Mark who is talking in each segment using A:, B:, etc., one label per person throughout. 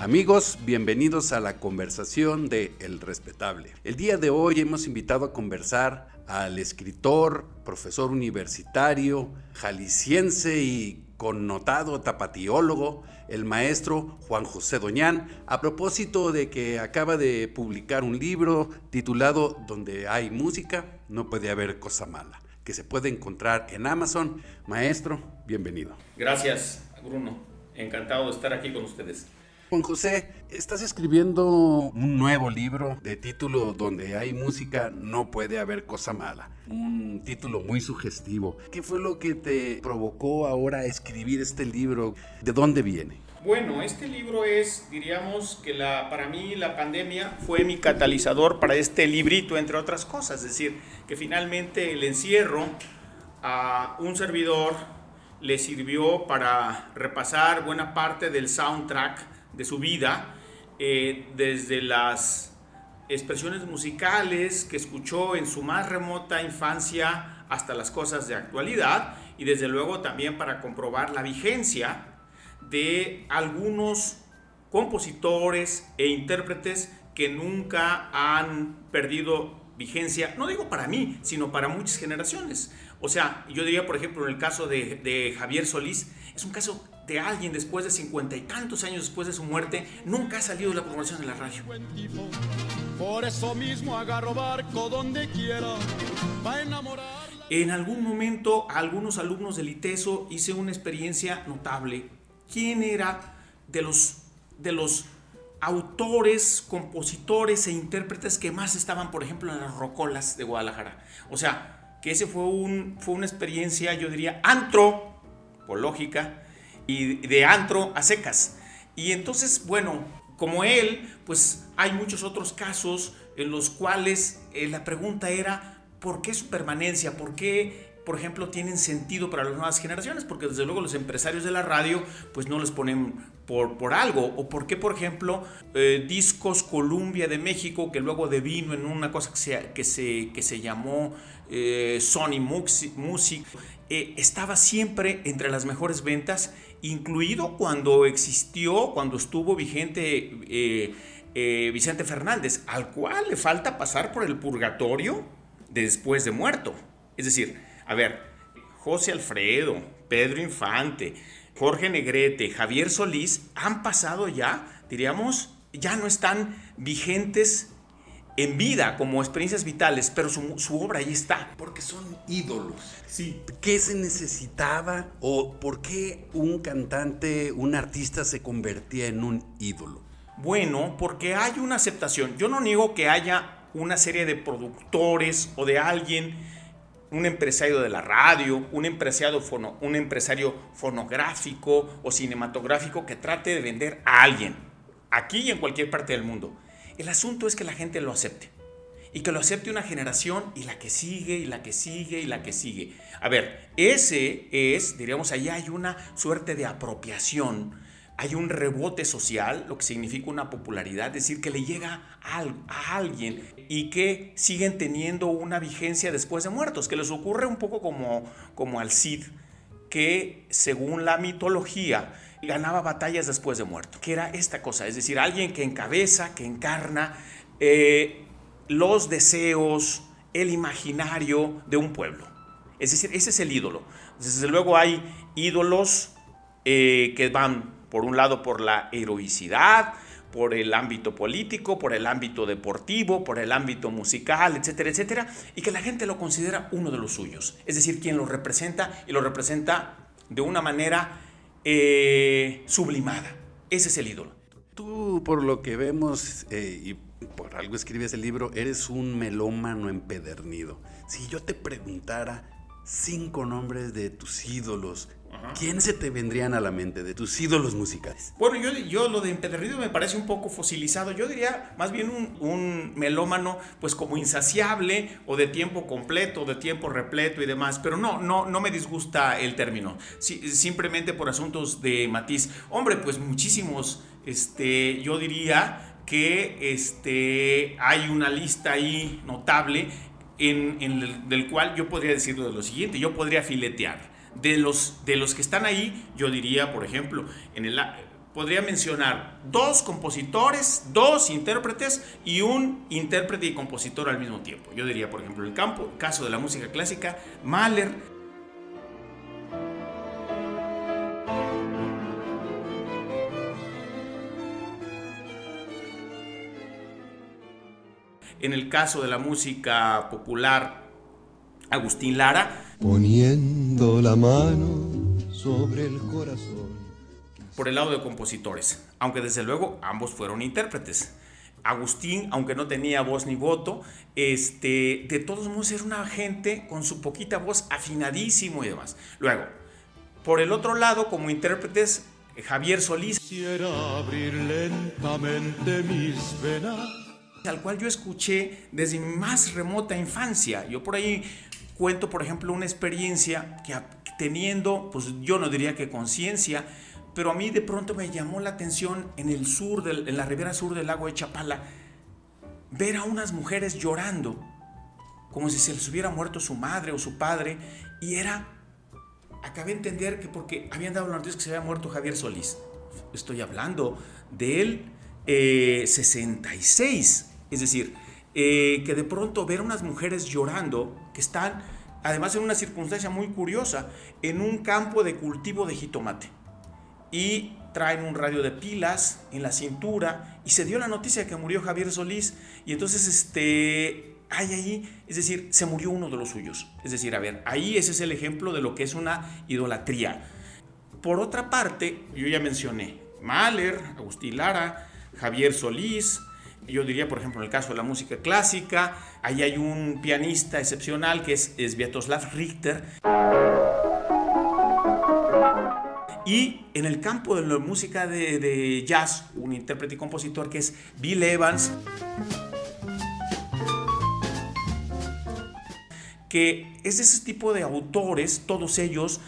A: Amigos, bienvenidos a la conversación de El Respetable. El día de hoy hemos invitado a conversar al escritor, profesor universitario, jalisciense y connotado tapatiólogo, el maestro Juan José Doñán, a propósito de que acaba de publicar un libro titulado Donde hay música, no puede haber cosa mala, que se puede encontrar en Amazon. Maestro, bienvenido.
B: Gracias, Bruno. Encantado de estar aquí con ustedes.
A: Juan José, estás escribiendo un nuevo libro de título Donde hay música no puede haber cosa mala. Un título muy sugestivo. ¿Qué fue lo que te provocó ahora escribir este libro? ¿De dónde viene?
B: Bueno, este libro es, diríamos que la, para mí la pandemia fue mi catalizador para este librito, entre otras cosas. Es decir, que finalmente el encierro a un servidor le sirvió para repasar buena parte del soundtrack de su vida, eh, desde las expresiones musicales que escuchó en su más remota infancia hasta las cosas de actualidad y desde luego también para comprobar la vigencia de algunos compositores e intérpretes que nunca han perdido vigencia, no digo para mí, sino para muchas generaciones. O sea, yo diría, por ejemplo, en el caso de, de Javier Solís, es un caso de alguien después de cincuenta y tantos años después de su muerte, nunca ha salido de la programación de la radio. Por eso mismo agarro barco donde quiera, enamorar. En algún momento, a algunos alumnos del ITESO hice una experiencia notable. ¿Quién era de los, de los autores, compositores e intérpretes que más estaban, por ejemplo, en las rocolas de Guadalajara? O sea, que ese fue, un, fue una experiencia, yo diría, antropológica, y de antro a secas. Y entonces, bueno, como él, pues hay muchos otros casos en los cuales eh, la pregunta era, ¿por qué su permanencia? ¿Por qué, por ejemplo, tienen sentido para las nuevas generaciones? Porque desde luego los empresarios de la radio, pues no les ponen por, por algo. ¿O por qué, por ejemplo, eh, Discos Columbia de México, que luego devino en una cosa que se, que se, que se llamó eh, Sony Music, estaba siempre entre las mejores ventas incluido cuando existió, cuando estuvo vigente eh, eh, Vicente Fernández, al cual le falta pasar por el purgatorio después de muerto. Es decir, a ver, José Alfredo, Pedro Infante, Jorge Negrete, Javier Solís han pasado ya, diríamos, ya no están vigentes en vida como experiencias vitales, pero su, obra ahí está.
A: Porque son ídolos.
B: Sí.
A: ¿Qué se necesitaba o por qué un cantante, un artista se convertía en un ídolo?
B: Bueno, porque hay una aceptación. Yo no niego que haya una serie de productores o de alguien, un empresario de la radio, un empresario, un empresario fonográfico o cinematográfico que trate de vender a alguien, aquí y en cualquier parte del mundo. El asunto es que la gente lo acepte. Y que lo acepte una generación y la que sigue, y la que sigue, y la que sigue. A ver, ese es, diríamos, ahí hay una suerte de apropiación, hay un rebote social, lo que significa una popularidad, es decir, que le llega a, alguien y que siguen teniendo una vigencia después de muertos, que les ocurre un poco como, como al Cid, que según la mitología, ganaba batallas después de muerto, que era esta cosa, es decir, alguien que encabeza, que encarna eh, los deseos, el imaginario de un pueblo. Es decir, ese es el ídolo. Desde luego hay ídolos eh, que van, por un lado, por la heroicidad, por el ámbito político, por el ámbito deportivo, por el ámbito musical, etcétera, etcétera, y que la gente lo considera uno de los suyos. Es decir, quien lo representa y lo representa de una manera eh, sublimada. Ese es el ídolo.
A: Tú, por lo que vemos, eh, y por algo escribes el libro, eres un melómano empedernido. Si yo te preguntara cinco nombres de tus ídolos ¿Quién se te vendrían a la mente de tus ídolos musicales?
B: Bueno, yo, yo lo de empedernido me parece un poco fosilizado. Yo diría más bien un, melómano, pues como insaciable o de tiempo completo, de tiempo repleto y demás. Pero no, no, no me disgusta el término. simplemente por asuntos de matiz. Hombre, pues muchísimos, este, yo diría que este, hay una lista ahí notable en, en del cual yo podría decirlo de lo siguiente. Yo podría filetear de los, de los que están ahí, yo diría, por ejemplo, en el, podría mencionar dos compositores, dos intérpretes y un intérprete y compositor al mismo tiempo. Yo diría, por ejemplo, el campo, caso de la música clásica, Mahler. En el caso de la música popular, Agustín Lara.
C: La mano sobre el corazón
B: por el lado de compositores, aunque desde luego ambos fueron intérpretes. Agustín, aunque no tenía voz ni voto, este, de todos modos era una gente con su poquita voz afinadísimo y demás. Luego, por el otro lado, como intérpretes, Javier Solís,
C: Quisiera abrir lentamente mis venas.
B: al cual yo escuché desde mi más remota infancia. Yo por ahí cuento, por ejemplo, una experiencia que teniendo, pues yo no diría que conciencia, pero a mí de pronto me llamó la atención en el sur, en la ribera sur del lago de Chapala, ver a unas mujeres llorando, como si se les hubiera muerto su madre o su padre, y era, acabé de entender que porque habían dado la noticia que se había muerto Javier Solís. Estoy hablando del 66, eh, es decir, eh, que de pronto ver unas mujeres llorando, que están, además en una circunstancia muy curiosa, en un campo de cultivo de jitomate y traen un radio de pilas en la cintura y se dio la noticia que murió Javier Solís y entonces este hay ahí, es decir, se murió uno de los suyos. Es decir, a ver, ahí ese es el ejemplo de lo que es una idolatría. Por otra parte, yo ya mencioné Mahler, Agustín Lara, Javier Solís, yo diría, por ejemplo, en el caso de la música clásica, ahí hay un pianista excepcional que es, es Richter. Y en el campo de la música de, jazz, un intérprete y compositor que es Bill Evans, que es de ese tipo de autores, todos ellos,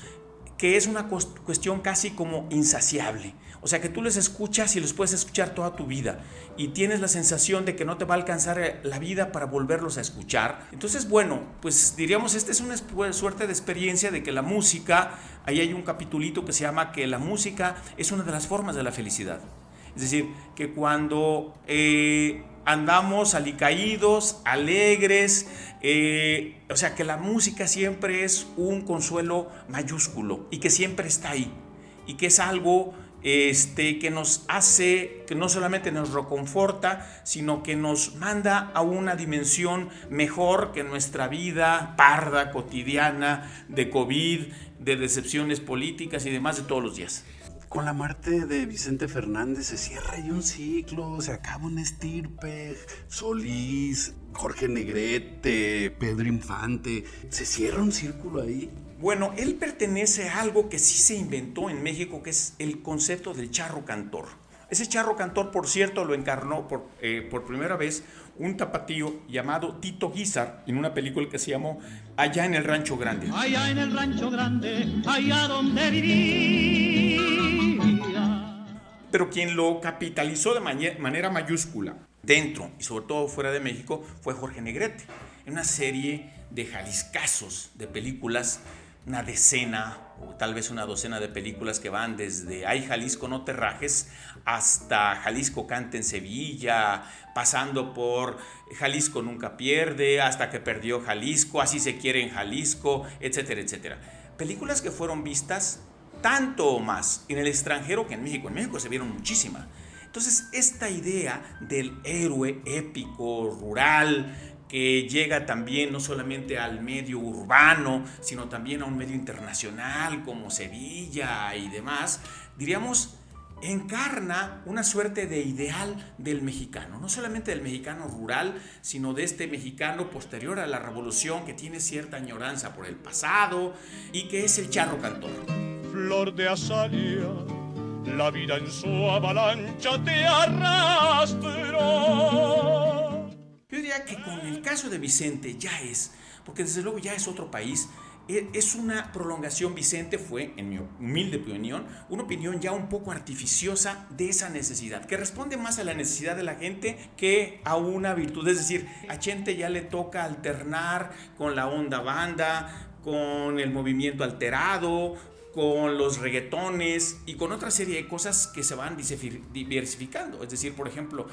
B: que es una cuestión casi como insaciable. O sea, que tú les escuchas y los puedes escuchar toda tu vida y tienes la sensación de que no te va a alcanzar eh, la vida para volverlos a escuchar. Entonces, bueno, pues diríamos, esta es una suerte de experiencia de que la música, ahí hay un capitulito que se llama que la música es una de las formas de la felicidad. Es decir, que cuando eh, andamos alicaídos, alegres, eh, o sea, que la música siempre es un consuelo mayúsculo y que siempre está ahí y que es algo este, que nos hace, que no solamente nos reconforta, sino que nos manda a una dimensión mejor que nuestra vida parda, cotidiana, de COVID, de decepciones políticas y demás de todos los días.
A: Con la muerte de Vicente Fernández se cierra ahí un ciclo, se acaba un estirpe, Solís, Jorge Negrete, Pedro Infante, se cierra un círculo ahí.
B: Bueno, él pertenece a algo que sí se inventó en México, que es el concepto del charro cantor. Ese charro cantor, por cierto, lo encarnó por, eh, por primera vez un tapatío llamado Tito Guizar en una película que se llamó Allá en el Rancho Grande.
D: Allá en el Rancho Grande, allá donde vivía.
B: Pero quien lo capitalizó de manera mayúscula dentro y sobre todo fuera de México fue Jorge Negrete, en una serie de jaliscazos de películas una decena o tal vez una docena de películas que van desde Ay Jalisco no te rajes hasta Jalisco canta en Sevilla, pasando por Jalisco nunca pierde, hasta que perdió Jalisco, así se quiere en Jalisco, etcétera, etcétera. Películas que fueron vistas tanto más en el extranjero que en México. En México se vieron muchísimas. Entonces, esta idea del héroe épico, rural, que llega también no solamente al medio urbano, sino también a un medio internacional como Sevilla y demás, diríamos, encarna una suerte de ideal del mexicano, no solamente del mexicano rural, sino de este mexicano posterior a la revolución que tiene cierta añoranza por el pasado y que es el charro cantor.
C: Flor de azalia, la vida en su avalancha te arrastró
B: yo diría que con el caso de Vicente ya es, porque desde luego ya es otro país, e, es una prolongación, Vicente fue, en mi humilde opinión, una opinión ya un poco artificiosa de esa necesidad, que responde más a la necesidad de la gente que a una virtud. Es decir, a Chente ya le toca alternar con la onda banda, con el movimiento alterado, con los reggaetones y con otra serie de cosas que se van diversificando. Es decir, por ejemplo,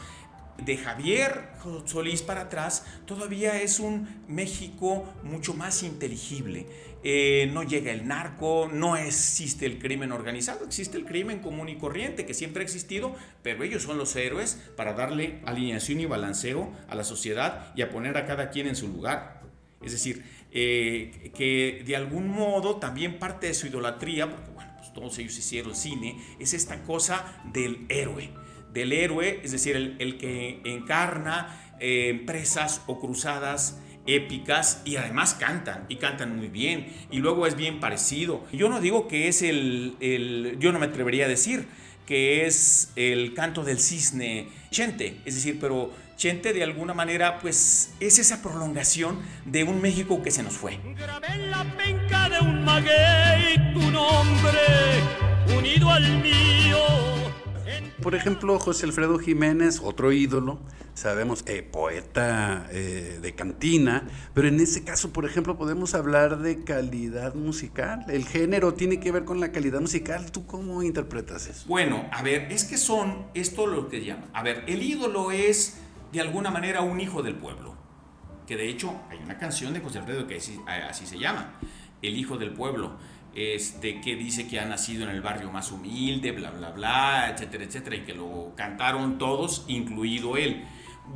B: de Javier Solís para atrás, todavía es un México mucho más inteligible. Eh, no llega el narco, no existe el crimen organizado, existe el crimen común y corriente que siempre ha existido, pero ellos son los héroes para darle alineación y balanceo a la sociedad y a poner a cada quien en su lugar. Es decir, eh, que de algún modo también parte de su idolatría, porque bueno, pues todos ellos hicieron cine, es esta cosa del héroe del héroe, es decir, el, que encarna eh, empresas o cruzadas épicas y además cantan y cantan muy bien y luego es bien parecido. Yo no digo que es el, el yo no me atrevería a decir que es el canto del cisne Chente, es decir, pero Chente de alguna manera pues es esa prolongación de un México que se nos fue.
D: la penca de un maguey tu nombre unido al mío
A: por ejemplo, José Alfredo Jiménez, otro ídolo, sabemos, eh, poeta eh, de cantina, pero en ese caso, por ejemplo, podemos hablar de calidad musical. El género tiene que ver con la calidad musical. ¿Tú cómo interpretas eso?
B: Bueno, a ver, es que son, esto lo que llama. A ver, el ídolo es de alguna manera un hijo del pueblo. Que de hecho hay una canción de José Alfredo que así se llama, El hijo del pueblo este, que dice que ha nacido en el barrio más humilde, bla, bla, bla, etcétera, etcétera, y que lo cantaron todos, incluido él.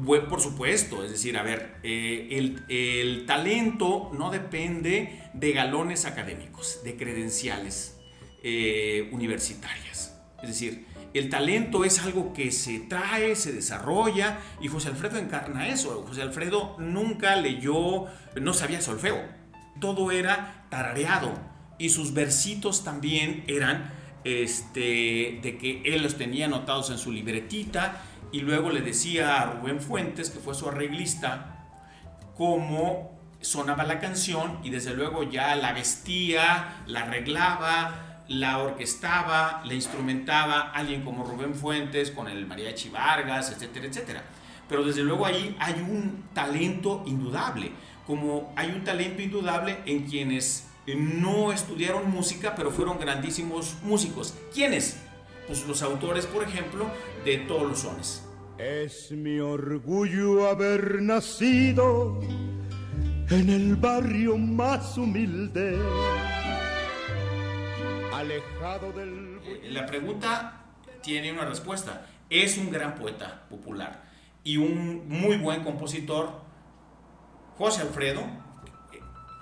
B: Por supuesto, es decir, a ver, eh, el, talento no depende de galones académicos, de credenciales eh, universitarias. Es decir, el talento es algo que se trae, se desarrolla, y José Alfredo encarna eso. José Alfredo nunca leyó, no sabía solfeo, todo era tarareado y sus versitos también eran este, de que él los tenía anotados en su libretita y luego le decía a Rubén Fuentes, que fue su arreglista, cómo sonaba la canción y desde luego ya la vestía, la arreglaba, la orquestaba, la instrumentaba alguien como Rubén Fuentes con el Mariachi Vargas, etcétera, etcétera. Pero desde luego ahí hay un talento indudable, como hay un talento indudable en quienes no estudiaron música, pero fueron grandísimos músicos. ¿Quiénes? Pues los autores, por ejemplo, de todos los sones.
C: Es mi orgullo haber nacido en el barrio más humilde, alejado del...
B: Eh, la pregunta tiene una respuesta. Es un gran poeta popular y un muy buen compositor, José Alfredo,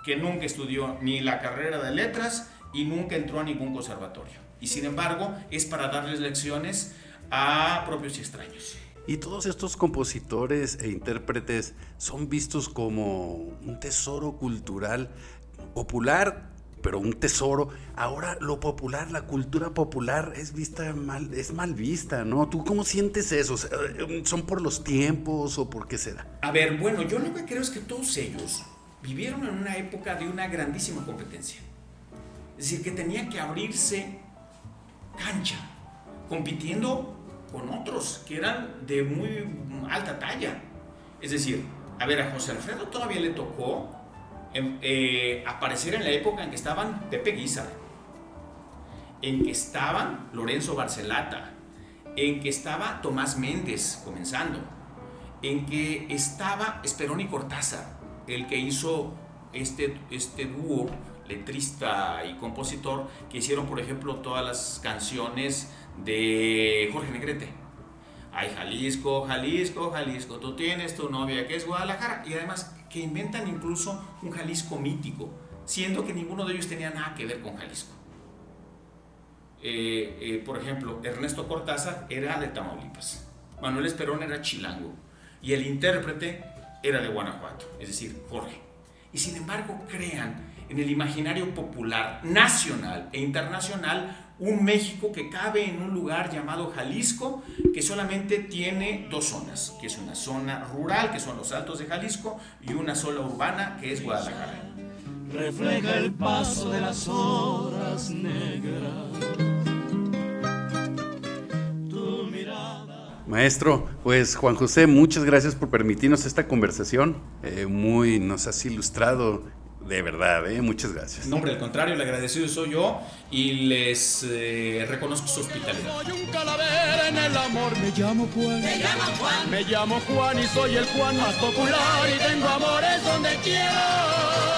B: que nunca estudió ni la carrera de letras y nunca entró a ningún conservatorio. Y sin embargo, es para darles lecciones a propios y extraños.
A: Y todos estos compositores e intérpretes son vistos como un tesoro cultural popular, pero un tesoro. Ahora lo popular, la cultura popular es vista mal, es mal vista, ¿no? ¿Tú cómo sientes eso? ¿Son por los tiempos o por qué será?
B: A ver, bueno, yo lo que creo es que todos ellos vivieron en una época de una grandísima competencia. Es decir, que tenía que abrirse cancha, compitiendo con otros que eran de muy alta talla. Es decir, a ver, a José Alfredo todavía le tocó em, eh, aparecer en la época en que estaban Pepe Guizar, en que estaban Lorenzo Barcelata, en que estaba Tomás Méndez comenzando, en que estaba Esperón y Cortázar, el que hizo este, este dúo letrista y compositor que hicieron, por ejemplo, todas las canciones de Jorge Negrete. Ay, Jalisco, Jalisco, Jalisco, tú tienes tu novia que es Guadalajara. Y además que inventan incluso un Jalisco mítico, siendo que ninguno de ellos tenía nada que ver con Jalisco. Eh, eh, por ejemplo, Ernesto Cortázar era de Tamaulipas, Manuel Esperón era chilango y el intérprete era de Guanajuato, es decir, Jorge. Y sin embargo crean en el imaginario popular, nacional e internacional, un México que cabe en un lugar llamado Jalisco, que solamente tiene dos zonas, que es una zona rural, que son los Altos de Jalisco, y una sola urbana, que es Guadalajara.
D: Refleja el paso de las horas negras
A: Maestro, pues Juan José, muchas gracias por permitirnos esta conversación. Eh, muy nos has ilustrado De verdad, ¿eh? muchas gracias.
B: No, hombre, al contrario, el agradecido soy yo y les eh, reconozco su hospitalidad.
D: Soy un calavera en el amor, me llamo Juan. Me llamo Juan. Me llamo Juan y soy el Juan más popular y tengo amores donde quiero.